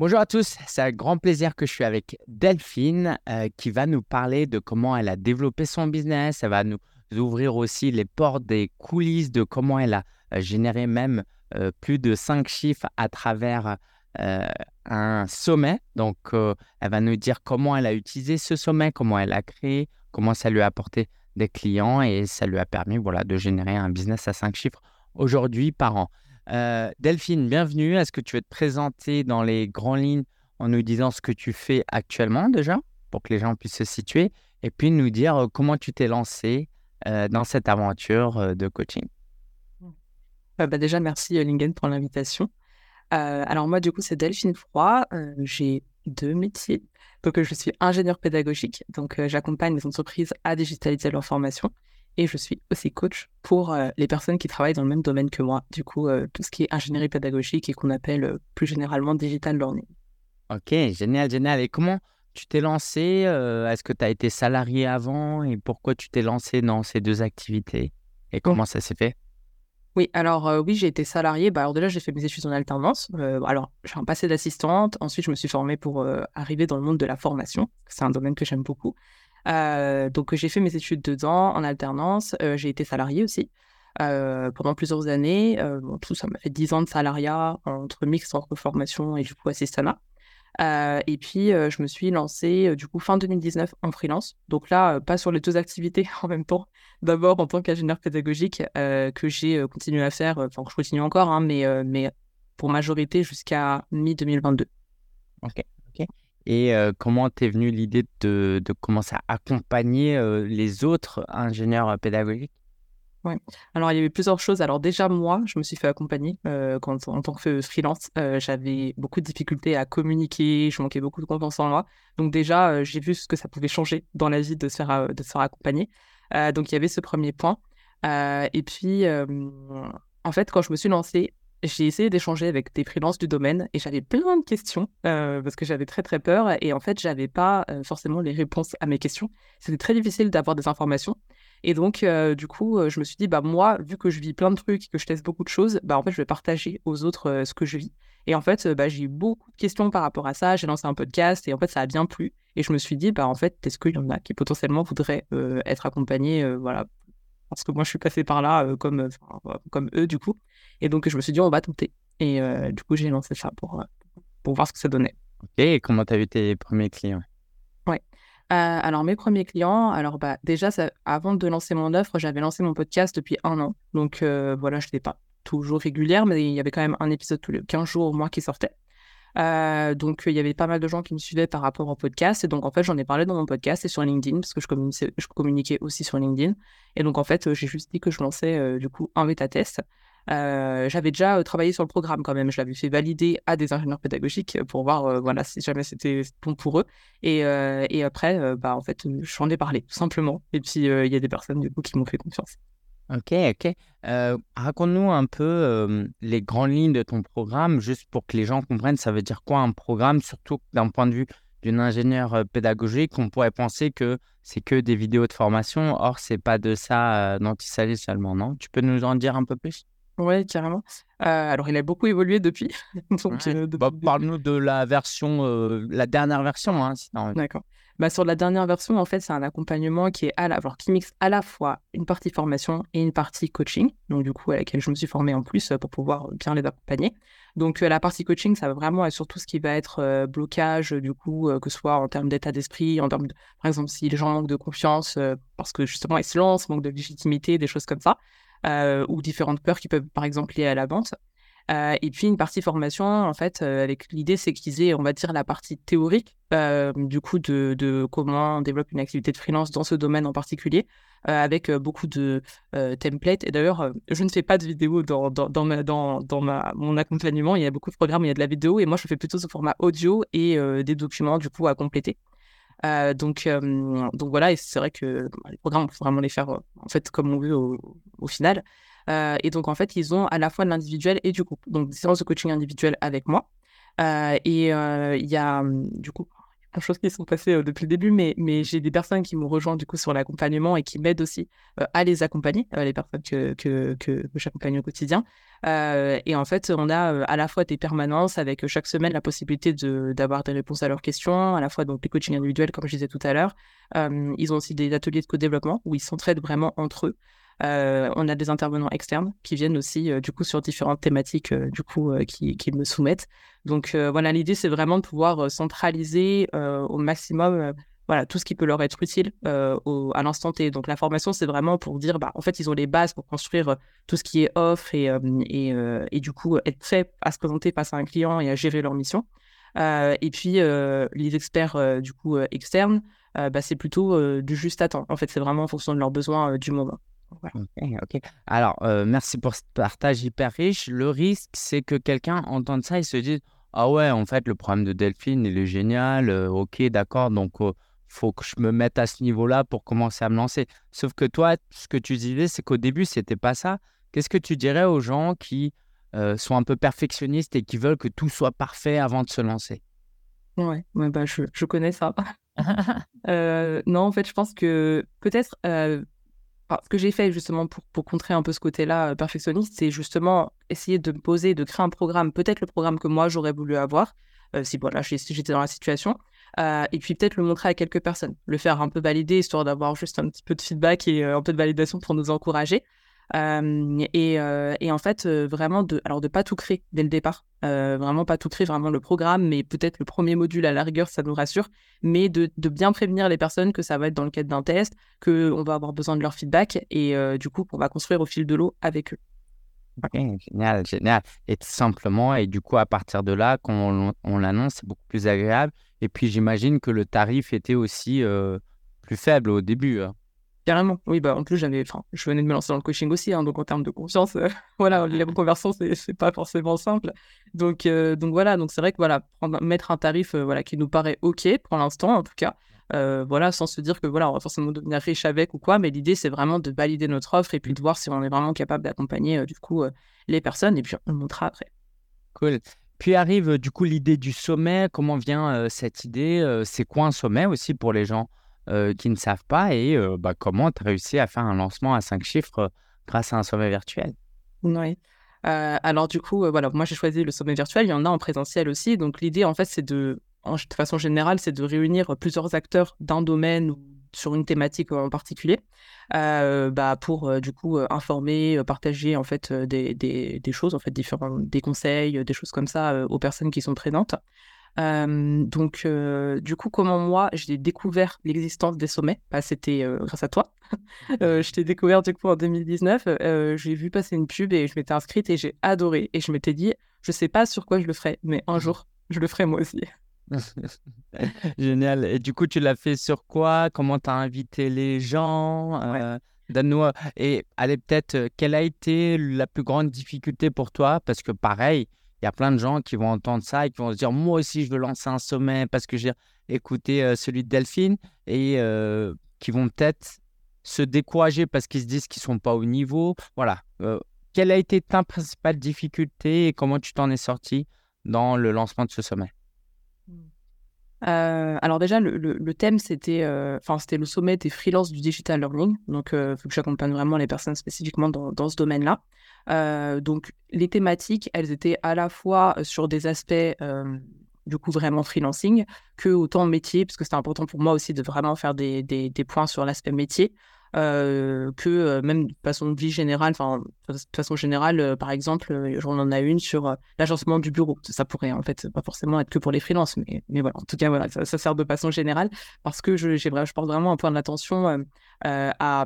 Bonjour à tous, c'est un grand plaisir que je suis avec Delphine euh, qui va nous parler de comment elle a développé son business. Elle va nous ouvrir aussi les portes des coulisses de comment elle a euh, généré même euh, plus de cinq chiffres à travers un sommet. Donc, elle va nous dire comment elle a utilisé ce sommet, comment elle a créé, comment ça lui a apporté des clients et ça lui a permis voilà, de générer un business à cinq chiffres aujourd'hui par an. Euh, Delphine, bienvenue. Est-ce que tu veux te présenter dans les grandes lignes en nous disant ce que tu fais actuellement déjà, pour que les gens puissent se situer, et puis nous dire euh, comment tu t'es lancé euh, dans cette aventure de coaching? Bah Déjà, merci Lingen pour l'invitation. alors moi, du coup, c'est Delphine Froid. J'ai deux métiers. Donc, je suis ingénieur pédagogique. Donc, j'accompagne les entreprises à digitaliser leur formation et je suis aussi coach pour euh, les personnes qui travaillent dans le même domaine que moi, du coup, euh, tout ce qui est ingénierie pédagogique et qu'on appelle euh, plus généralement digital learning. Ok, génial, génial. Et comment tu t'es lancé Est-ce que tu as été salarié avant et pourquoi tu t'es lancé dans ces deux activités Et comment ça s'est fait? Oui, alors oui, j'ai été salarié. Bah, alors déjà, j'ai fait mes études en alternance. alors, j'ai un passé d'assistante. Ensuite, je me suis formée pour arriver dans le monde de la formation. C'est un domaine que j'aime beaucoup. Euh, donc j'ai fait mes études dedans en alternance. Euh, j'ai été salariée aussi euh, pendant plusieurs années. bon, tout ça m'a fait 10 ans de salariat entre mix entre formation et du coup assistanat. et puis je me suis lancée du coup fin 2019 en freelance. Donc là, pas sur les deux activités en même temps. D'abord en tant qu'ingénieur pédagogique que j'ai continué à faire, enfin je continue encore, hein, mais, mais pour majorité jusqu'à mi-2022. Ok. Et comment t'es venue l'idée de, commencer à accompagner les autres ingénieurs pédagogiques? Ouais. Alors, il y avait plusieurs choses. Alors, déjà, moi, je me suis fait accompagner quand, en tant que freelance. J'avais beaucoup de difficultés à communiquer, je manquais beaucoup de confiance en moi. Donc, déjà, j'ai vu ce que ça pouvait changer dans la vie de se faire, de se faire accompagner. donc, il y avait ce premier point. et puis, en fait, quand je me suis lancée, j'ai essayé d'échanger avec des freelances du domaine et j'avais plein de questions euh, parce que j'avais très très peur et en fait j'avais pas euh, forcément les réponses à mes questions. C'était très difficile d'avoir des informations et donc euh, du coup je me suis dit bah moi vu que je vis plein de trucs et que je teste beaucoup de choses bah en fait je vais partager aux autres ce que je vis et en fait bah, j'ai eu beaucoup de questions par rapport à ça. J'ai lancé un podcast et en fait ça a bien plu et je me suis dit bah en fait est-ce qu'il y en a qui potentiellement voudraient être accompagnés voilà parce que moi je suis passé par là comme comme eux du coup et donc, je me suis dit, on va tenter. Et euh, du coup, j'ai lancé ça pour, euh, pour voir ce que ça donnait. Ok, et comment tu as eu tes premiers clients? Ouais. Euh, alors, mes premiers clients, alors bah, déjà, ça, avant de lancer mon offre, j'avais lancé mon podcast depuis un an. Donc, voilà, je n'étais pas toujours régulière, mais il y avait quand même un épisode tous les 15 jours au mois qui sortait. donc, il y avait pas mal de gens qui me suivaient par rapport au podcast. Et donc, en fait, j'en ai parlé dans mon podcast et sur LinkedIn, parce que je communiquais, je communiquais aussi sur LinkedIn. Et donc, en fait, j'ai juste dit que je lançais, du coup, un bêta-test. Euh, j'avais déjà euh, travaillé sur le programme quand même. Je l'avais fait valider à des ingénieurs pédagogiques pour voir euh, voilà, si jamais c'était bon pour eux. Et, et après, bah, en fait, j'en ai parlé tout simplement. Et puis, il y a des personnes du coup qui m'ont fait confiance. Ok, ok. Raconte-nous un peu les grandes lignes de ton programme, juste pour que les gens comprennent ça veut dire quoi un programme, surtout d'un point de vue d'une ingénieure pédagogique. On pourrait penser que c'est que des vidéos de formation. Or, c'est pas de ça dont il s'agit seulement, non? Tu peux nous en dire un peu plus? Oui, carrément. Euh, alors, il a beaucoup évolué depuis. Euh, bah, parle-nous de la version, euh, la dernière version. Hein, D'accord. Bah, sur la dernière version, en fait, c'est un accompagnement qui est à la... Alors, qui mixe à la fois une partie formation et une partie coaching. Donc, du coup, à laquelle je me suis formée en plus pour pouvoir bien les accompagner. Donc, la partie coaching, ça va vraiment être sur tout ce qui va être blocage, du coup, que ce soit en termes d'état d'esprit, en termes de, par exemple, si les gens manquent de confiance parce que justement, ils se lancent, manquent de légitimité, des choses comme ça. Euh, ou différentes peurs qui peuvent par exemple liées à la vente. Euh, et puis une partie formation, en fait, euh, avec l'idée, c'est qu'ils aient, on va dire, la partie théorique, du coup, de, comment on développe une activité de freelance dans ce domaine en particulier, avec beaucoup de templates. Et d'ailleurs, je ne fais pas de vidéo dans, dans, dans, dans, ma, mon accompagnement. Il y a beaucoup de programmes il y a de la vidéo, et moi, je fais plutôt ce format audio et des documents, du coup, à compléter. Euh, donc, euh, donc voilà, et c'est vrai que bah, les programmes, on peut vraiment les faire euh, en fait comme on veut au, final. et donc en fait, ils ont à la fois de l'individuel et du groupe. Donc des séances de coaching individuel avec moi. et il y a du coup de choses qui sont passées depuis le début, mais, mais j'ai des personnes qui m'ont rejoint du coup sur l'accompagnement et qui m'aident aussi à les accompagner, les personnes que, que, que, j'accompagne au quotidien. et en fait, on a à la fois des permanences avec chaque semaine la possibilité d'avoir des réponses à leurs questions, à la fois donc les coachings individuels, comme je disais tout à l'heure. ils ont aussi des ateliers de co-développement où ils s'entraident vraiment entre eux. Euh, on a des intervenants externes qui viennent aussi euh, du coup sur différentes thématiques euh, du coup qui, me soumettent. Donc voilà, l'idée c'est vraiment de pouvoir centraliser au maximum voilà tout ce qui peut leur être utile à l'instant T. Donc la formation c'est vraiment pour dire bah en fait ils ont les bases pour construire tout ce qui est offre et, et, du coup être prêt à se présenter face à un client et à gérer leur mission. et puis les experts du coup externes, bah, c'est plutôt du juste à temps. En fait, c'est vraiment en fonction de leurs besoins du moment. Ok, Alors, euh, merci pour ce partage hyper riche. Le risque, c'est que quelqu'un entende ça et se dise Ah ouais, en fait, le problème de Delphine, il est génial. Euh, ok, d'accord. Donc, il euh, faut que je me mette à ce niveau-là pour commencer à me lancer. Sauf que toi, ce que tu disais, c'est qu'au début, c'était pas ça. Qu'est-ce que tu dirais aux gens qui sont un peu perfectionnistes et qui veulent que tout soit parfait avant de se lancer? Ouais, ouais bah, je, je connais ça. non, en fait, je pense que peut-être ce que j'ai fait justement pour, pour contrer un peu ce côté-là euh, perfectionniste, c'est justement essayer de me poser, de créer un programme, peut-être le programme que moi j'aurais voulu avoir, euh, si voilà, j'étais dans la situation, euh, et puis peut-être le montrer à quelques personnes, le faire un peu valider, histoire d'avoir juste un petit peu de feedback et un peu de validation pour nous encourager. Et, en fait, vraiment, de, alors de pas tout créer dès le départ, vraiment pas tout créer, vraiment le programme, mais peut-être le premier module à la rigueur, ça nous rassure, mais de, bien prévenir les personnes que ça va être dans le cadre d'un test, qu'on va avoir besoin de leur feedback et du coup, qu'on va construire au fil de l'eau avec eux. génial, génial. Et tout simplement, et du coup, à partir de là, quand on, on l'annonce, c'est beaucoup plus agréable. Et puis, j'imagine que le tarif était aussi plus faible au début. Hein. Carrément. Oui, bah, en plus, j'avais, enfin, je venais de me lancer dans le coaching aussi, hein, donc en termes de confiance, euh, voilà, la reconversion, c'est, c'est pas forcément simple. Donc, euh, donc voilà, donc c'est vrai que voilà, prendre, mettre un tarif, euh, voilà, qui nous paraît ok pour l'instant, en tout cas, voilà, sans se dire que voilà, on va forcément devenir riche avec ou quoi, mais l'idée, c'est vraiment de valider notre offre et puis de voir si on est vraiment capable d'accompagner du coup les personnes et puis on le montrera après. Cool. Puis arrive du coup l'idée du sommet. Comment vient cette idée C'est quoi un sommet aussi pour les gens? Euh, qui ne savent pas et euh, bah, comment tu as réussi à faire un lancement à cinq chiffres euh, grâce à un sommet virtuel? Oui. alors du coup, voilà, moi j'ai choisi le sommet virtuel, il y en a en présentiel aussi. Donc l'idée en fait c'est de, de façon générale, c'est de réunir plusieurs acteurs d'un domaine ou sur une thématique en particulier, bah, pour du coup informer, partager en fait des, des, des, choses, en fait différents, des conseils, des choses comme ça aux personnes qui sont présentes donc, du coup, comment moi, j'ai découvert l'existence des sommets? Bah, C'était grâce à toi. je t'ai découvert du coup en 2019. j'ai vu passer une pub et je m'étais inscrite et j'ai adoré. Et je m'étais dit, je sais pas sur quoi je le ferai, mais un jour, je le ferai moi aussi. Génial. Et du coup, tu l'as fait sur quoi? Comment tu as invité les gens? Donne-nous. Et allez, peut-être, quelle a été la plus grande difficulté pour toi? Parce que pareil, il y a plein de gens qui vont entendre ça et qui vont se dire Moi aussi, je veux lancer un sommet parce que j'ai écouté euh, celui de Delphine et euh, qui vont peut-être se décourager parce qu'ils se disent qu'ils sont pas au niveau. Voilà. Euh, quelle a été ta principale difficulté et comment tu t'en es sorti dans le lancement de ce sommet? Alors déjà, le, thème, c'était enfin c'était le sommet des freelances du digital learning. Donc, il faut que j'accompagne vraiment les personnes spécifiquement dans, dans ce domaine-là. Euh, donc, les thématiques, elles étaient à la fois sur des aspects euh, du coup vraiment freelancing que autant métier, parce que c'était important pour moi aussi de vraiment faire des, des points sur l'aspect métier. Euh, que même de façon de vie générale, enfin de façon générale, par exemple, j'en en a une sur l'agencement du bureau. Ça pourrait en fait pas forcément être que pour les freelances, mais, mais voilà, en tout cas voilà, ça, sert de façon générale parce que je, je porte vraiment un point d'attention à,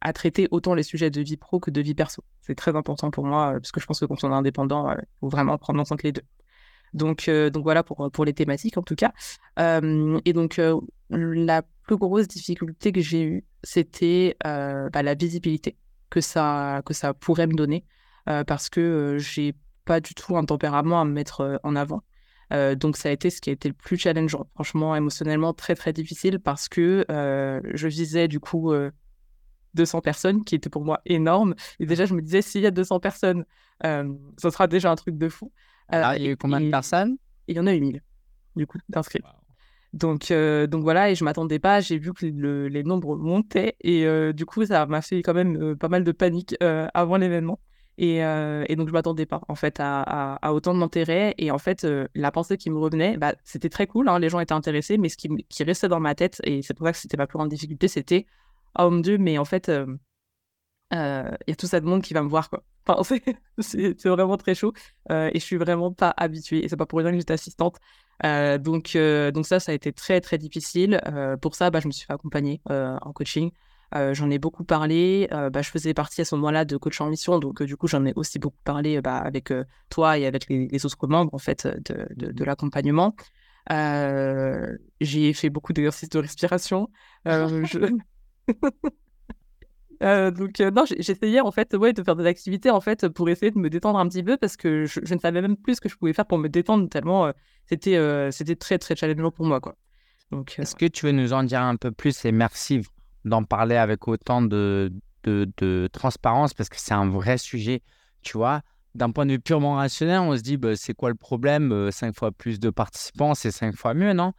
à, traiter autant les sujets de vie pro que de vie perso. C'est très important pour moi parce que je pense que quand on est indépendant, il faut vraiment prendre en compte les deux. Donc, donc voilà pour, pour les thématiques en tout cas. et donc la plus grosse difficulté que j'ai eue, c'était euh, bah, la visibilité que ça, que ça pourrait me donner, euh, parce que euh, j'ai pas du tout un tempérament à me mettre en avant. donc ça a été ce qui a été le plus challengeant, franchement émotionnellement très très difficile parce que je visais du coup 200 personnes, qui était pour moi énorme. Et déjà je me disais s'il y a 200 personnes, ça sera déjà un truc de fou. Ah, il y a eu combien de personnes? Il y en a eu 1000 du coup d'inscrits. Donc, donc voilà, et je m'attendais pas, j'ai vu que les nombres montaient, et du coup, ça m'a fait quand même pas mal de panique avant l'événement. Et, et, donc, je m'attendais pas, en fait, à, à, autant d'intérêt. Et en fait, la pensée qui me revenait, bah, c'était très cool, hein, les gens étaient intéressés, mais ce qui, qui restait dans ma tête, et c'est pour ça que c'était ma plus grande difficulté, c'était oh mon Dieu, mais en fait, il y a tout ça de monde qui va me voir, quoi. Enfin, c'est vraiment très chaud, et je suis vraiment pas habituée, et c'est pas pour rien que j'étais assistante. donc, donc ça, ça a été très, très difficile. pour ça, bah, je me suis fait accompagner en coaching. j'en ai beaucoup parlé. bah, je faisais partie à ce moment-là de coach en mission, donc du coup, j'en ai aussi beaucoup parlé bah, avec toi et avec les, autres membres en fait de, de, de l'accompagnement. j'ai fait beaucoup d'exercices de respiration. Euh, donc euh, non, j'essayais en fait ouais, de faire des activités en fait pour essayer de me détendre un petit peu parce que je, ne savais même plus ce que je pouvais faire pour me détendre tellement euh, c'était c'était très très challengeant pour moi quoi. Donc est-ce que tu veux nous en dire un peu plus et merci d'en parler avec autant de, de, transparence parce que c'est un vrai sujet, tu vois? D'un point de vue purement rationnel, on se dit bah, c'est quoi le problème Cinq fois plus de participants, c'est cinq fois mieux, non?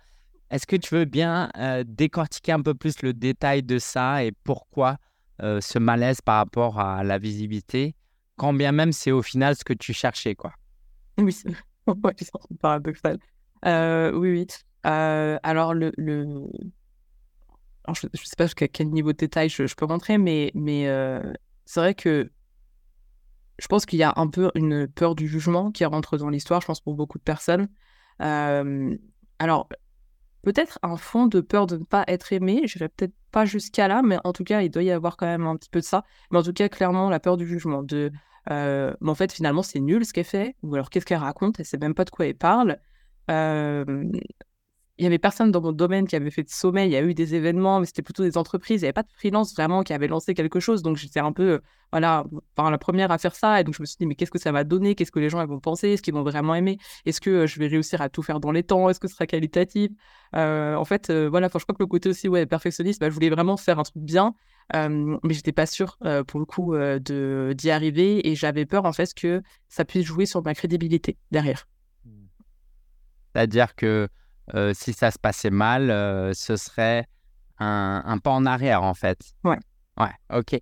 Est-ce que tu veux bien décortiquer un peu plus le détail de ça et pourquoi ce malaise par rapport à la visibilité, quand bien même c'est au final ce que tu cherchais, quoi Oui, c'est paradoxal. oui, oui. alors, le, je ne sais pas jusqu'à quel niveau de détail je, peux rentrer, mais, c'est vrai que je pense qu'il y a un peu une peur du jugement qui rentre dans l'histoire, je pense, pour beaucoup de personnes. alors, peut-être un fond de peur de ne pas être aimé. Je vais peut-être pas jusqu'à là, mais en tout cas, il doit y avoir quand même un petit peu de ça. Mais en tout cas, clairement, la peur du jugement. De, euh, mais en fait, finalement, c'est nul ce qu'elle fait. Ou alors, qu'est-ce qu'elle raconte Elle sait même pas de quoi elle parle. Euh, il y avait personne dans mon domaine qui avait fait de sommeil. Il y a eu des événements, mais c'était plutôt des entreprises. Il n'y avait pas de freelance vraiment qui avait lancé quelque chose. Donc j'étais un peu, voilà, la première à faire ça. Et donc je me suis dit, mais qu'est-ce que ça va donner Qu'est-ce que les gens vont penser? Est-ce qu'ils vont vraiment aimer? Est-ce que je vais réussir à tout faire dans les temps? Est-ce que ce sera qualitatif? Euh, En fait, euh, voilà, je crois que le côté aussi ouais, perfectionniste, bah, je voulais vraiment faire un truc bien. Euh, mais j'étais pas sûre pour le coup de d'y arriver et j'avais peur en fait que ça puisse jouer sur ma crédibilité derrière. C'est-à-dire que euh, si ça se passait mal, euh, ce serait un, pas en arrière, en fait. Ouais. Ouais, ok.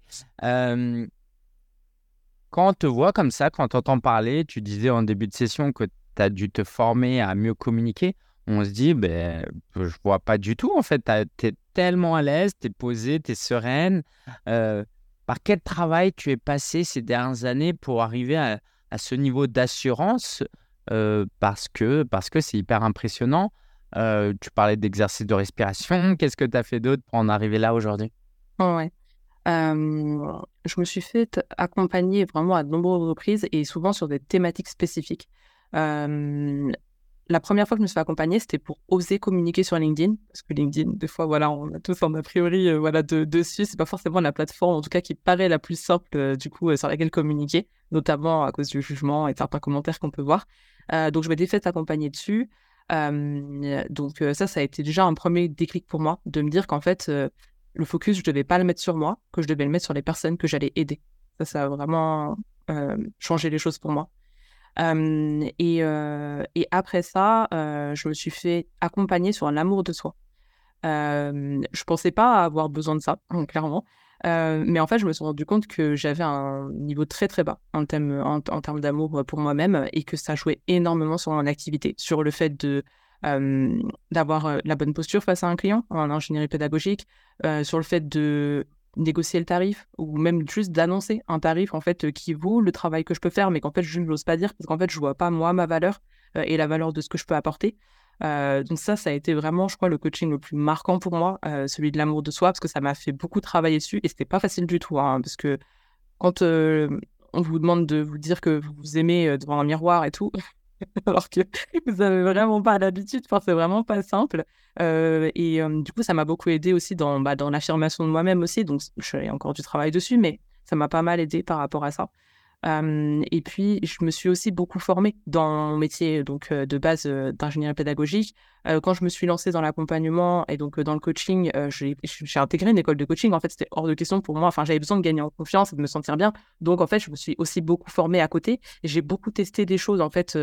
quand on te voit comme ça, quand on entend parler, tu disais en début de session que tu as dû te former à mieux communiquer. On se dit, ben, je vois pas du tout, en fait. Tu es tellement à l'aise, tu es posée, tu es sereine. Euh, par quel travail tu es passé ces dernières années pour arriver à, à ce niveau d'assurance? Parce que parce que c'est hyper impressionnant. Euh, tu parlais d'exercices de respiration. Qu'est-ce que tu as fait d'autre pour en arriver là aujourd'hui? Je me suis fait accompagner vraiment à de nombreuses reprises et souvent sur des thématiques spécifiques. la première fois que je me suis fait accompagner, c'était pour oser communiquer sur LinkedIn. Parce que LinkedIn, des fois, voilà, on a tous un a priori euh, voilà, de, dessus. C'est pas forcément la plateforme, en tout cas, qui paraît la plus simple, euh, du coup, sur laquelle communiquer, notamment à cause du jugement et certains commentaires qu'on peut voir. donc, je m'étais fait accompagner dessus donc ça, ça a été déjà un premier déclic pour moi, de me dire qu'en fait, le focus, je devais pas le mettre sur moi, que je devais le mettre sur les personnes que j'allais aider. Ça, ça a vraiment changé les choses pour moi. Et, après ça, je me suis fait accompagner sur l'amour de soi. je pensais pas avoir besoin de ça, clairement. Euh, mais en fait, je me suis rendu compte que j'avais un niveau très très bas en, termes, d'amour pour moi-même et que ça jouait énormément sur mon activité, sur le fait euh, d'avoir euh, la bonne posture face à un client en ingénierie pédagogique, sur le fait de négocier le tarif ou même juste d'annoncer un tarif en fait qui vaut le travail que je peux faire mais qu'en fait je n'ose pas dire parce qu'en fait je vois pas moi ma valeur et la valeur de ce que je peux apporter donc ça, ça a été vraiment, je crois, le coaching le plus marquant pour moi, celui de l'amour de soi, parce que ça m'a fait beaucoup travailler dessus et c'était pas facile du tout, hein, parce que quand on vous demande de vous dire que vous vous aimez devant un miroir et tout, alors que vous avez vraiment pas l'habitude, c'est vraiment pas simple. et du coup, ça m'a beaucoup aidé aussi dans, bah, dans l'affirmation de moi-même aussi, donc je fais encore du travail dessus, mais ça m'a pas mal aidé par rapport à ça et puis, je me suis aussi beaucoup formée dans mon métier donc, de base d'ingénierie pédagogique. quand je me suis lancée dans l'accompagnement et donc dans le coaching, j'ai intégré une école de coaching. En fait, c'était hors de question pour moi. Enfin, j'avais besoin de gagner en confiance et de me sentir bien. Donc, en fait, je me suis aussi beaucoup formée à côté. J'ai beaucoup testé des choses, en fait,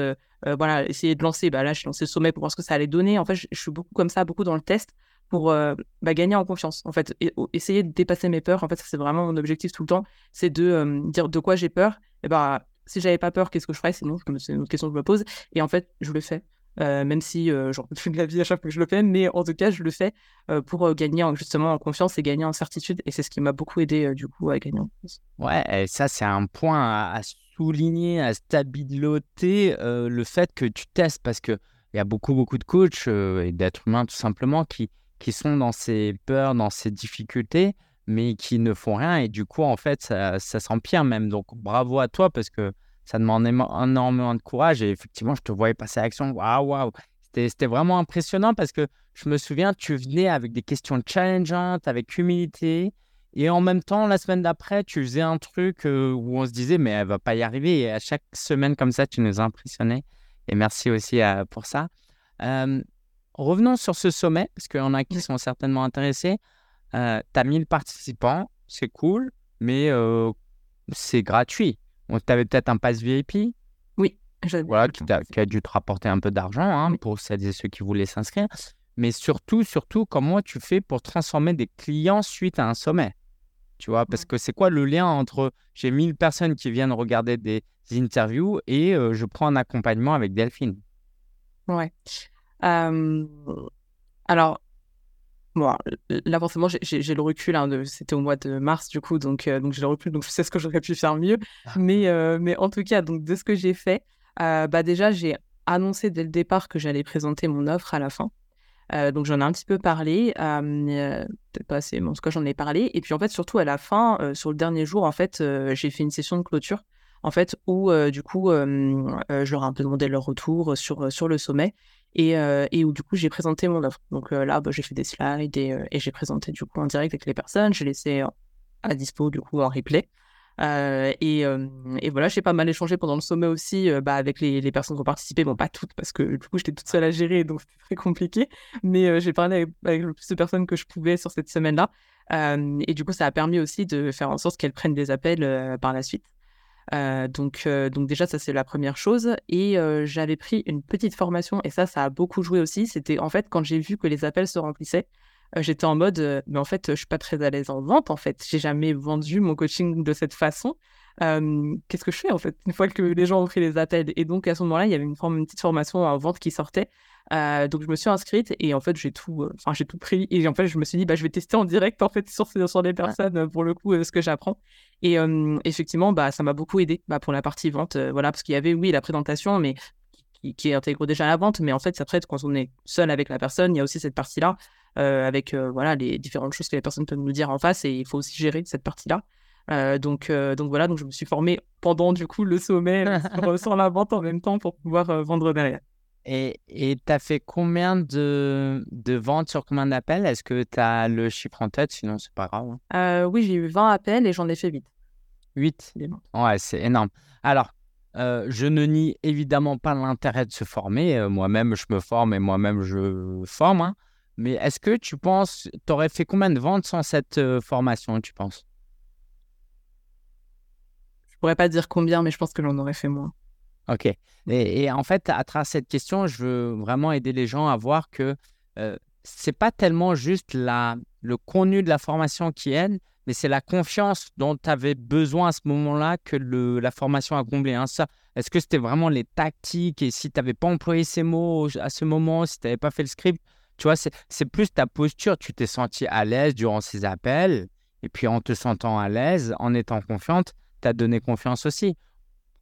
voilà, essayer de lancer. Bah, là, j'ai lancé le sommet pour voir ce que ça allait donner. En fait, je, suis beaucoup comme ça, beaucoup dans le test pour bah, gagner en confiance. En fait, essayer de dépasser mes peurs. En fait, c'est vraiment mon objectif tout le temps. C'est de dire de quoi j'ai peur. Et bah, si j'avais pas peur, qu'est-ce que je ferais? Sinon, c'est une autre question que je me pose. Et en fait, je le fais. Euh, même si euh, j'en peux de la vie à chaque fois que je le fais, mais en tout cas, je le fais euh, pour gagner justement en confiance et gagner en certitude. Et c'est ce qui m'a beaucoup aidé du coup à gagner en confiance. Ouais, ça, c'est un point à, souligner, à stabiliser le fait que tu testes parce qu'il y a beaucoup, beaucoup de coachs et d'êtres humains tout simplement qui, qui sont dans ces peurs, dans ces difficultés, mais qui ne font rien. Et du coup, en fait, ça, ça s'empire même. Donc, bravo à toi parce que ça demande énormément de courage. Et effectivement, je te voyais passer à l'action. Waouh, waouh. C'était vraiment impressionnant parce que je me souviens, tu venais avec des questions challengeantes, avec humilité. Et en même temps, la semaine d'après, tu faisais un truc euh, où on se disait, mais elle va pas y arriver. Et à chaque semaine comme ça, tu nous impressionnais. Et merci aussi euh, pour ça. Euh, revenons sur ce sommet, parce qu'il y en a qui sont certainement intéressés. Tu as 1000 participants, c'est cool, mais c'est gratuit. Tu avais peut-être un pass VIP Oui. Voilà, qui a, dû te rapporter un peu d'argent hein, pour celles et ceux qui voulaient s'inscrire. Mais surtout, surtout, comment tu fais pour transformer des clients suite à un sommet? Tu vois, parce que c'est quoi le lien entre j'ai 1000 personnes qui viennent regarder des interviews et euh, je prends un accompagnement avec Delphine? Ouais. alors, Bon, là, forcément, j'ai le recul. Hein, C'était au mois de mars, du coup, donc, euh, donc j'ai le recul, donc je sais ce que j'aurais pu faire mieux. Ah. Mais, euh, mais en tout cas, donc, de ce que j'ai fait, euh, bah, déjà, j'ai annoncé dès le départ que j'allais présenter mon offre à la fin. donc, j'en ai un petit peu parlé. Peut-être pas assez, mais en tout cas, j'en ai parlé. Et puis, en fait, surtout à la fin, sur le dernier jour, en fait, j'ai fait une session de clôture en fait, où du coup, je leur ai un peu demandé leur retour sur, sur le sommet et, et où du coup, j'ai présenté mon offre. Donc là, bah, j'ai fait des slides et, et j'ai présenté du coup en direct avec les personnes. J'ai laissé à dispo du coup en replay. et, et, voilà, j'ai pas mal échangé pendant le sommet aussi bah, avec les, personnes qui ont participé. Bon, pas toutes, parce que du coup, j'étais toute seule à gérer, donc c'était très compliqué. Mais j'ai parlé avec, le plus de personnes que je pouvais sur cette semaine-là. et du coup, ça a permis aussi de faire en sorte qu'elles prennent des appels par la suite. Euh, donc, euh, donc déjà, ça c'est la première chose. Et euh, j'avais pris une petite formation et ça, ça a beaucoup joué aussi. C'était en fait quand j'ai vu que les appels se remplissaient, j'étais en mode, mais en fait, je suis pas très à l'aise en vente. En fait, j'ai jamais vendu mon coaching de cette façon. Qu'est-ce que je fais en fait une fois que les gens ont pris les appels? Et donc à ce moment-là, il y avait une, forme, une petite formation en vente qui sortait. donc je me suis inscrite et en fait j'ai tout, enfin j'ai tout pris et en fait je me suis dit bah je vais tester en direct en fait sur sur les personnes pour le coup ce que j'apprends. Et effectivement bah ça m'a beaucoup aidé bah, pour la partie vente voilà parce qu'il y avait oui la présentation mais qui, intègre déjà la vente mais en fait après quand on est seul avec la personne il y a aussi cette partie là avec voilà les différentes choses que les personnes peuvent nous dire en face et il faut aussi gérer cette partie là donc, donc voilà, donc je me suis formé pendant du coup le sommet sur, la vente en même temps pour pouvoir vendre derrière. Et tu as fait combien de, de ventes sur combien d'appels? Est-ce que tu as le chiffre en tête? Sinon, c'est pas grave. Hein. Euh, oui, j'ai eu 20 appels et j'en ai fait 8. 8 Ouais, c'est énorme. Alors, euh, je ne nie évidemment pas l'intérêt de se former. Euh, moi-même, je me forme et moi-même, je forme. Hein. Mais est-ce que tu penses, tu aurais fait combien de ventes sans cette formation, tu penses? Pourrais pas dire combien, mais je pense que j'en aurais fait moins. Ok. Et, en fait, à travers cette question, je veux vraiment aider les gens à voir que euh, c'est pas tellement juste la, le contenu de la formation qui aide, mais c'est la confiance dont tu avais besoin à ce moment-là que la formation a comblé. Hein, ça, est-ce que c'était vraiment les tactiques et si tu n'avais pas employé ces mots à ce moment, si tu n'avais pas fait le script, tu vois, c'est plus ta posture. Tu t'es senti à l'aise durant ces appels et puis en te sentant à l'aise, en étant confiante, tu as donné confiance aussi.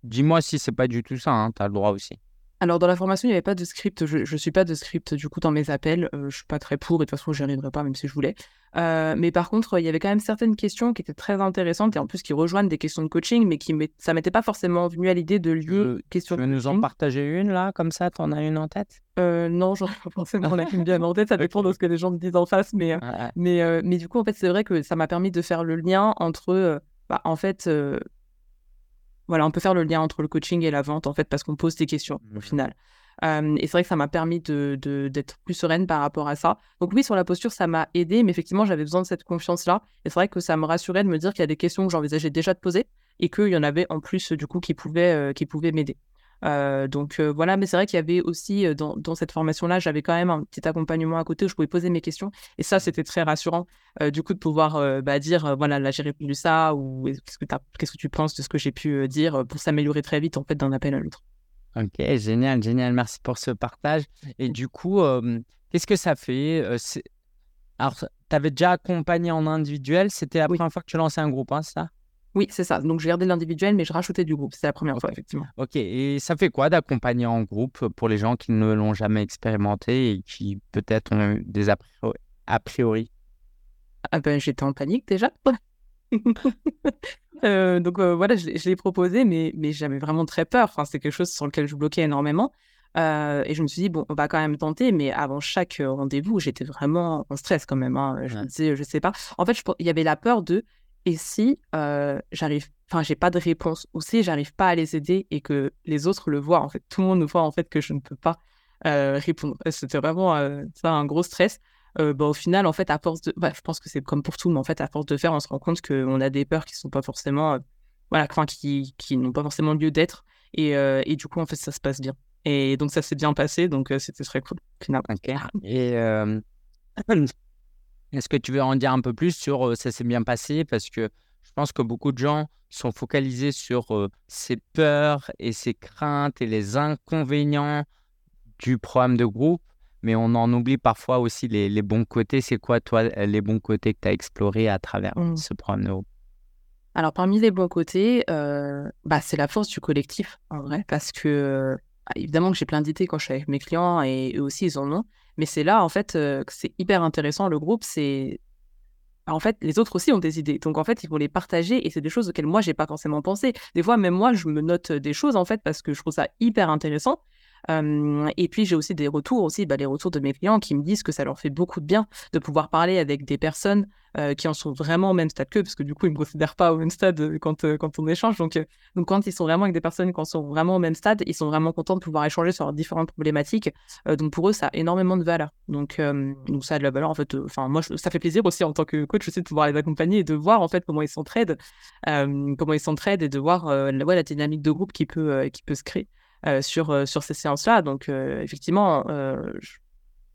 Dis-moi si c'est pas du tout ça, hein, tu as le droit aussi. Alors, dans la formation, il n'y avait pas de script. Je ne suis pas de script, du coup, dans mes appels. Je euh, je suis pas très pour, et de toute façon, je n'y arriverai pas, même si je voulais. Euh, mais par contre, il y avait quand même certaines questions qui étaient très intéressantes, et en plus qui rejoignent des questions de coaching, mais qui ça m'était pas forcément venu à l'idée de lieu questions Tu veux nous en partager une, là, comme ça Tu en as une en tête? Euh, Non, j'en ai pas forcément une bien en tête. Ça dépend de ce que les gens me disent en face. Mais, mais, mais du coup, en fait, c'est vrai que ça m'a permis de faire le lien entre, bah, en fait voilà, on peut faire le lien entre le coaching et la vente, en fait, parce qu'on pose des questions au mmh final. et c'est vrai que ça m'a permis d'être de, plus sereine par rapport à ça. Donc oui, sur la posture, ça m'a aidé, mais effectivement, j'avais besoin de cette confiance-là. Et c'est vrai que ça me rassurait de me dire qu'il y a des questions que j'envisageais déjà de poser et qu'il y en avait en plus, du coup, qui pouvaient, qui pouvaient m'aider. Donc voilà, mais c'est vrai qu'il y avait aussi dans, dans cette formation-là, j'avais quand même un petit accompagnement à côté où je pouvais poser mes questions. Et ça, c'était très rassurant, du coup, de pouvoir bah, dire, voilà, là, j'ai répondu ça, ou qu'est-ce que, qu'est-ce que tu penses de ce que j'ai pu dire pour s'améliorer très vite, en fait, d'un appel à l'autre. Ok, génial, génial. Merci pour ce partage. Et du coup, qu'est-ce que ça fait Alors, tu avais déjà accompagné en individuel. C'était la première fois que tu lançais un groupe, hein, ça? Oui, c'est ça. Donc, j'ai gardé l'individuel, mais je rajoutais du groupe. C'est la première fois, effectivement. Ok, et ça fait quoi d'accompagner en groupe pour les gens qui ne l'ont jamais expérimenté et qui peut-être ont des a priori, ah ben, J'étais en panique déjà. Euh, donc euh, voilà, je, l'ai proposé, mais, mais j'avais vraiment très peur. Enfin, c'est quelque chose sur lequel je bloquais énormément. Euh, et je me suis dit, bon, on va quand même tenter, mais avant chaque rendez-vous, j'étais vraiment en stress quand même. Hein. Je me disais, je sais pas. En fait, il y avait la peur de, et si j'arrive, enfin, j'ai pas de réponse, ou si j'arrive pas à les aider et que les autres le voient, en fait, tout le monde voit en fait que je ne peux pas répondre. C'était vraiment ça, un gros stress. Euh, au final, en fait, à force de. Bah, je pense que c'est comme pour tout, mais en fait, à force de faire, on se rend compte qu'on a des peurs qui sont pas forcément. Voilà, qui, qui n'ont pas forcément lieu d'être. Et, et, du coup, en fait, ça se passe bien. Et donc, ça s'est bien passé. Donc, c'était très cool, finalement. Et est-ce que tu veux en dire un peu plus sur ça s'est bien passé? Parce que je pense que beaucoup de gens sont focalisés sur ces peurs et ces craintes et les inconvénients du programme de groupe mais on en oublie parfois aussi les, bons côtés. C'est quoi, toi, les bons côtés que tu as explorés à travers mmh. ce programme Neuro Alors, parmi les bons côtés, euh, bah, c'est la force du collectif, en vrai, parce que, évidemment, que j'ai plein d'idées quand je suis avec mes clients et eux aussi, ils en ont. Mais c'est là, en fait, euh, que c'est hyper intéressant. Le groupe, c'est. En fait, les autres aussi ont des idées. Donc, en fait, ils vont les partager et c'est des choses auxquelles moi, j'ai pas forcément pensé. Des fois, même moi, je me note des choses, en fait, parce que je trouve ça hyper intéressant et puis j'ai aussi des retours aussi, bah, les retours de mes clients qui me disent que ça leur fait beaucoup de bien de pouvoir parler avec des personnes qui en sont vraiment au même stade qu'eux, parce que du coup ils ne me considèrent pas au même stade quand, quand on échange. Donc, donc quand ils sont vraiment avec des personnes qui en sont vraiment au même stade, ils sont vraiment contents de pouvoir échanger sur différentes problématiques. donc pour eux, ça a énormément de valeur. Donc, donc ça a de la valeur en fait. Enfin moi, ça fait plaisir aussi en tant que coach aussi de pouvoir les accompagner et de voir en fait comment ils s'entraident, comment ils s'entraident et de voir ouais, la dynamique de groupe qui peut, qui peut se créer. Euh, sur, euh, sur ces séances-là. Donc, euh, effectivement,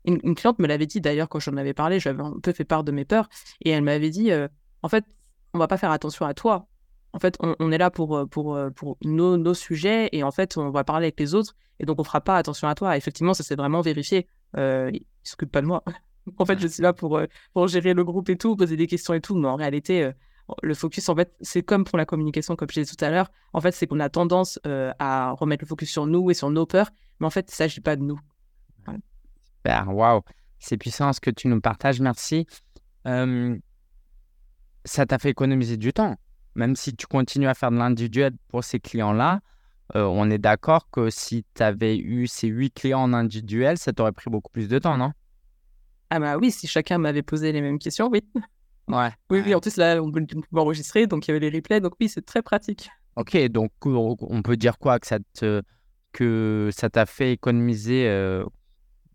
une, cliente me l'avait dit d'ailleurs quand j'en avais parlé, j'avais un peu fait part de mes peurs, et elle m'avait dit en fait, on va pas faire attention à toi. En fait, on, est là pour, pour, pour nos, nos, sujets, et en fait, on va parler avec les autres, et donc on fera pas attention à toi. effectivement, ça s'est vraiment vérifié. Euh, il s'occupe pas de moi. en fait, je suis là pour, pour gérer le groupe et tout, poser des questions et tout, mais en réalité, le focus, en fait, c'est comme pour la communication, comme je disais tout à l'heure. En fait, c'est qu'on a tendance euh, à remettre le focus sur nous et sur nos peurs, mais en fait, il ne s'agit pas de nous. Super, waouh, c'est puissant ce que tu nous partages, merci. ça t'a fait économiser du temps, même si tu continues à faire de l'individuel pour ces clients-là. Euh, on est d'accord que si tu avais eu ces huit clients en individuel, ça t'aurait pris beaucoup plus de temps, non? Ah bah oui, si chacun m'avait posé les mêmes questions, oui. Ouais. Oui, oui, en plus, là, on peut, enregistrer, donc il y avait les replays, donc oui, c'est très pratique. Ok, donc on peut dire quoi Que ça que ça t'a fait économiser euh,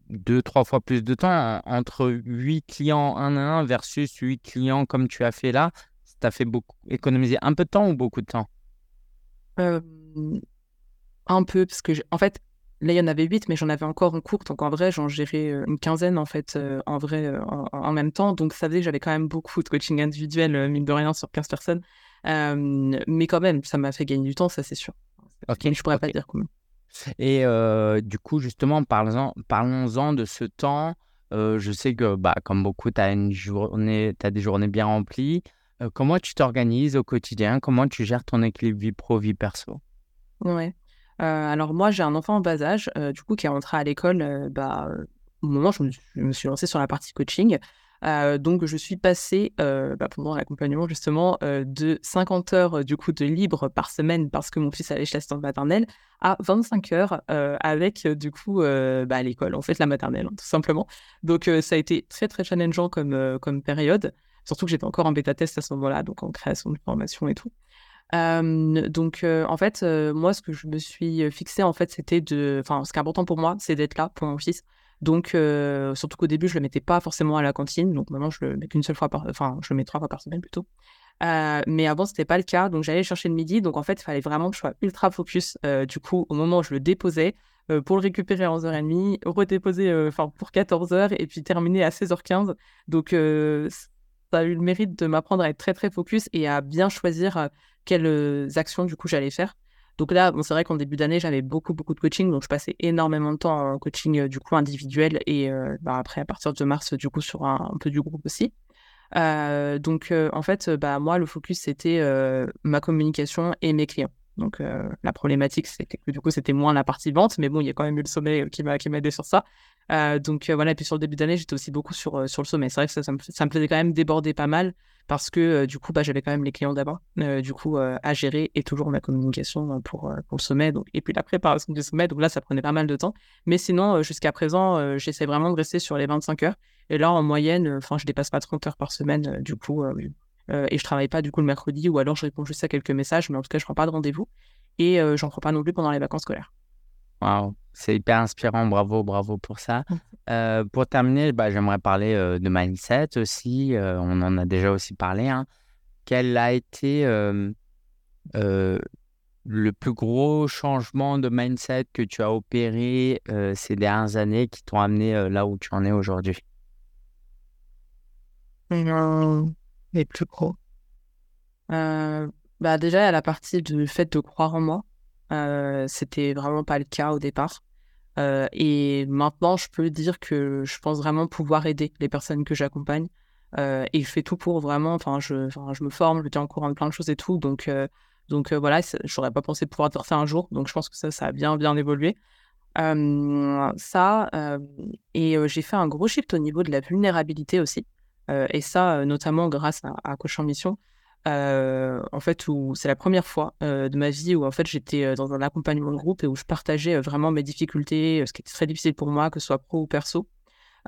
deux, trois fois plus de temps entre huit clients un à un versus huit clients comme tu as fait là Ça t'a fait beaucoup, économiser un peu de temps ou beaucoup de temps? Euh, Un peu, parce que en fait, Là, il y en avait 8, mais j'en avais encore en cours. Donc, en vrai, j'en gérais euh, une quinzaine, en fait, euh, en vrai, euh, en, même temps. Donc, ça faisait que j'avais quand même beaucoup de coaching individuel, mine de rien, sur 15 personnes. mais quand même, ça m'a fait gagner du temps, ça, c'est sûr. Ok. je pourrais pas dire comment. Et du coup, justement, parlons-en parlons de ce temps. je sais que, bah, comme beaucoup, tu as, une journée, as des journées bien remplies. comment tu t'organises au quotidien? Comment tu gères ton équilibre vie pro, vie perso? Ouais. Euh, alors moi, j'ai un enfant en bas âge, euh, du coup, qui est rentré à l'école euh, bah, au moment où je me, suis lancée sur la partie coaching. donc, je suis passée bah, pendant l'accompagnement justement de 50 heures du coup de libre par semaine parce que mon fils allait chez l'assistante maternelle à 25 heures avec du coup bah, l'école, en fait la maternelle hein, tout simplement. Donc, ça a été très très challengeant comme, comme période, surtout que j'étais encore en bêta test à ce moment-là, donc en création de formation et tout donc, en fait, moi, ce que je me suis fixé, en fait, c'était de. Enfin, ce qui est important pour moi, c'est d'être là pour mon fils. Donc, surtout qu'au début, je le mettais pas forcément à la cantine. Donc, maintenant, je le mets qu'une seule fois par. Enfin, je le mets trois fois par semaine plutôt. mais avant, c'était pas le cas. Donc, j'allais chercher le midi. Donc, en fait, il fallait vraiment que je sois ultra focus. du coup, au moment où je le déposais, pour le récupérer à 11h30, redéposer enfin pour 14h et puis terminer à 16h15. Donc, ça a eu le mérite de m'apprendre à être très, très focus et à bien choisir quelles actions, du coup, j'allais faire. Donc là, bon, c'est vrai qu'en début d'année, j'avais beaucoup, beaucoup de coaching. Donc, je passais énormément de temps en coaching, euh, du coup, individuel. Et euh, bah, après, à partir de mars, du coup, sur un, peu du groupe aussi. Euh, donc, en fait, bah, moi, le focus, c'était ma communication et mes clients. Donc, la problématique, c'était que du coup, c'était moins la partie vente. Mais bon, il y a quand même eu le sommet qui m'a aidé sur ça. donc, voilà. Et puis, sur le début d'année, j'étais aussi beaucoup sur, sur le sommet. C'est vrai que ça, ça, me, ça me plaisait quand même déborder pas mal parce que euh, du coup, bah, j'avais quand même les clients d'abord, euh, du coup, euh, à gérer et toujours ma communication pour, pour le sommet, donc, et puis la préparation du sommet. Donc là, ça prenait pas mal de temps. Mais sinon, jusqu'à présent, j'essaie vraiment de rester sur les 25 heures. Et là, en moyenne, enfin, je dépasse pas 30 heures par semaine, du coup, et je travaille pas du coup le mercredi, ou alors je réponds juste à quelques messages, mais en tout cas, je prends pas de rendez-vous. Et j'en prends pas non plus pendant les vacances scolaires. Waouh, c'est hyper inspirant, bravo, bravo pour ça. Euh, pour terminer, bah, j'aimerais parler euh, de mindset aussi, euh, on en a déjà aussi parlé. Hein. Quel a été le plus gros changement de mindset que tu as opéré ces dernières années qui t'ont amené là où tu en es aujourd'hui? Les plus gros. bah déjà, la partie du fait de croire en moi. Euh, c'était vraiment pas le cas au départ. Euh, et maintenant, je peux dire que je pense vraiment pouvoir aider les personnes que j'accompagne. Euh, et je fais tout pour vraiment, enfin, je, je me forme, je tiens au courant de plein de choses et tout. Donc, donc voilà, j'aurais pas pensé pouvoir faire ça un jour. Donc je pense que ça, ça a bien, bien évolué. ça, et j'ai fait un gros shift au niveau de la vulnérabilité aussi. Et ça, notamment grâce à, à Coach en Mission. Euh, en fait, où c'est la première fois euh, de ma vie où en fait j'étais euh, dans un accompagnement de groupe et où je partageais vraiment mes difficultés, ce qui était très difficile pour moi, que ce soit pro ou perso.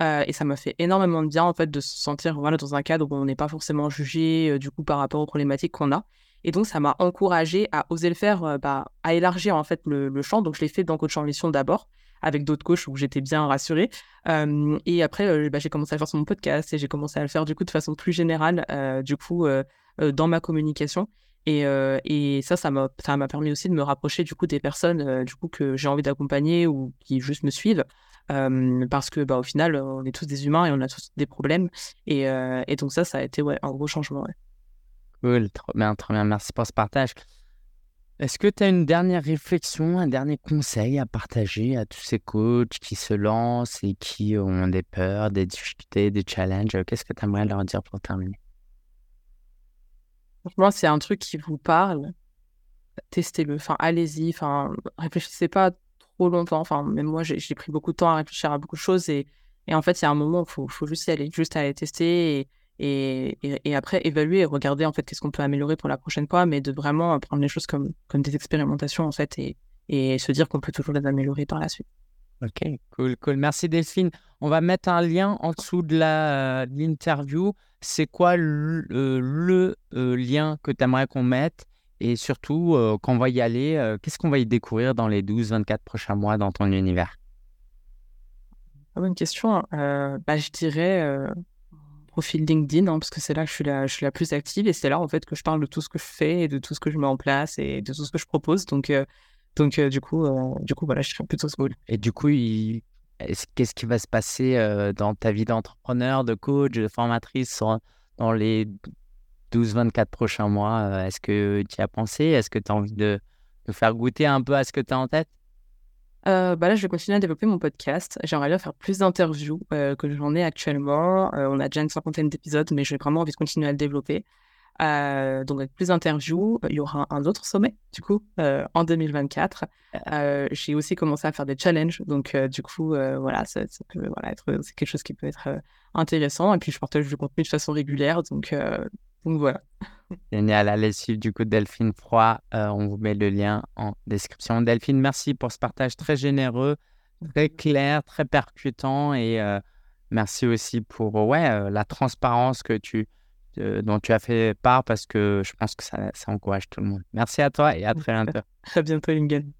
et ça m'a fait énormément de bien en fait de se sentir voilà dans un cadre où on n'est pas forcément jugé du coup par rapport aux problématiques qu'on a. Et donc ça m'a encouragé à oser le faire, bah, à élargir en fait le, champ. Donc je l'ai fait dans Coach en Mission d'abord avec d'autres coachs où j'étais bien rassurée. et après, bah, j'ai commencé à faire sur mon podcast et j'ai commencé à le faire du coup de façon plus générale. du coup, dans ma communication. Et, et, ça, ça m'a, ça m'a permis aussi de me rapprocher du coup des personnes du coup que j'ai envie d'accompagner ou qui juste me suivent. parce que bah, au final, on est tous des humains et on a tous des problèmes. Et, et donc ça, ça a été ouais, un gros changement. Ouais. Cool, trop bien, trop bien. Merci pour ce partage. Est-ce que tu as une dernière réflexion, un dernier conseil à partager à tous ces coachs qui se lancent et qui ont des peurs, des difficultés, des challenges? Qu'est-ce que tu aimerais leur dire pour terminer? Franchement, c'est un truc qui vous parle, testez-le. Enfin, allez-y. Enfin, réfléchissez pas trop longtemps. Enfin, même moi, j'ai pris beaucoup de temps à réfléchir à beaucoup de choses. Et, et en fait, il y a un moment où il faut, juste y aller, juste aller tester et, et, après évaluer et regarder en fait qu'est-ce qu'on peut améliorer pour la prochaine fois, mais de vraiment prendre les choses comme, comme des expérimentations en fait et, et se dire qu'on peut toujours les améliorer par la suite. Ok, cool, cool. Merci Delphine. On va mettre un lien en dessous de euh, l'interview. C'est quoi le, euh, euh, lien que tu aimerais qu'on mette? Et surtout, quand on va y aller, qu'est-ce qu'on va y découvrir dans les 12-24 prochains mois dans ton univers? Bonne question. Bah, je dirais profil LinkedIn, hein, parce que c'est là que je suis, la, plus active et c'est là en fait que je parle de tout ce que je fais et de tout ce que je mets en place et de tout ce que je propose. Donc, donc, euh, du, coup, euh, du coup, voilà, je suis plutôt small. Et du coup, qu'est-ce qui va se passer euh, dans ta vie d'entrepreneur, de coach, de formatrice dans les 12-24 prochains mois? Est-ce que tu y as pensé? Est-ce que tu as envie de, de, faire goûter un peu à ce que tu as en tête? Bah là, je vais continuer à développer mon podcast. J'aimerais bien faire plus d'interviews que j'en ai actuellement. on a déjà une cinquantaine d'épisodes, mais j'ai vraiment envie de continuer à le développer. Euh, donc avec plus d'interviews, il y aura un autre sommet du coup euh, en 2024. Euh, j'ai aussi commencé à faire des challenges, donc du coup voilà, c'est quelque chose qui peut être intéressant. Et puis je partage du contenu de façon régulière, donc voilà. Génial, allez suivre du coup Delphine Froid. on vous met le lien en description. Delphine, merci pour ce partage très généreux, très clair, très percutant et merci aussi pour ouais la transparence que tu dont tu as fait part parce que je pense que ça, ça encourage tout le monde. Merci à toi et à très bientôt. À bientôt, Lingen.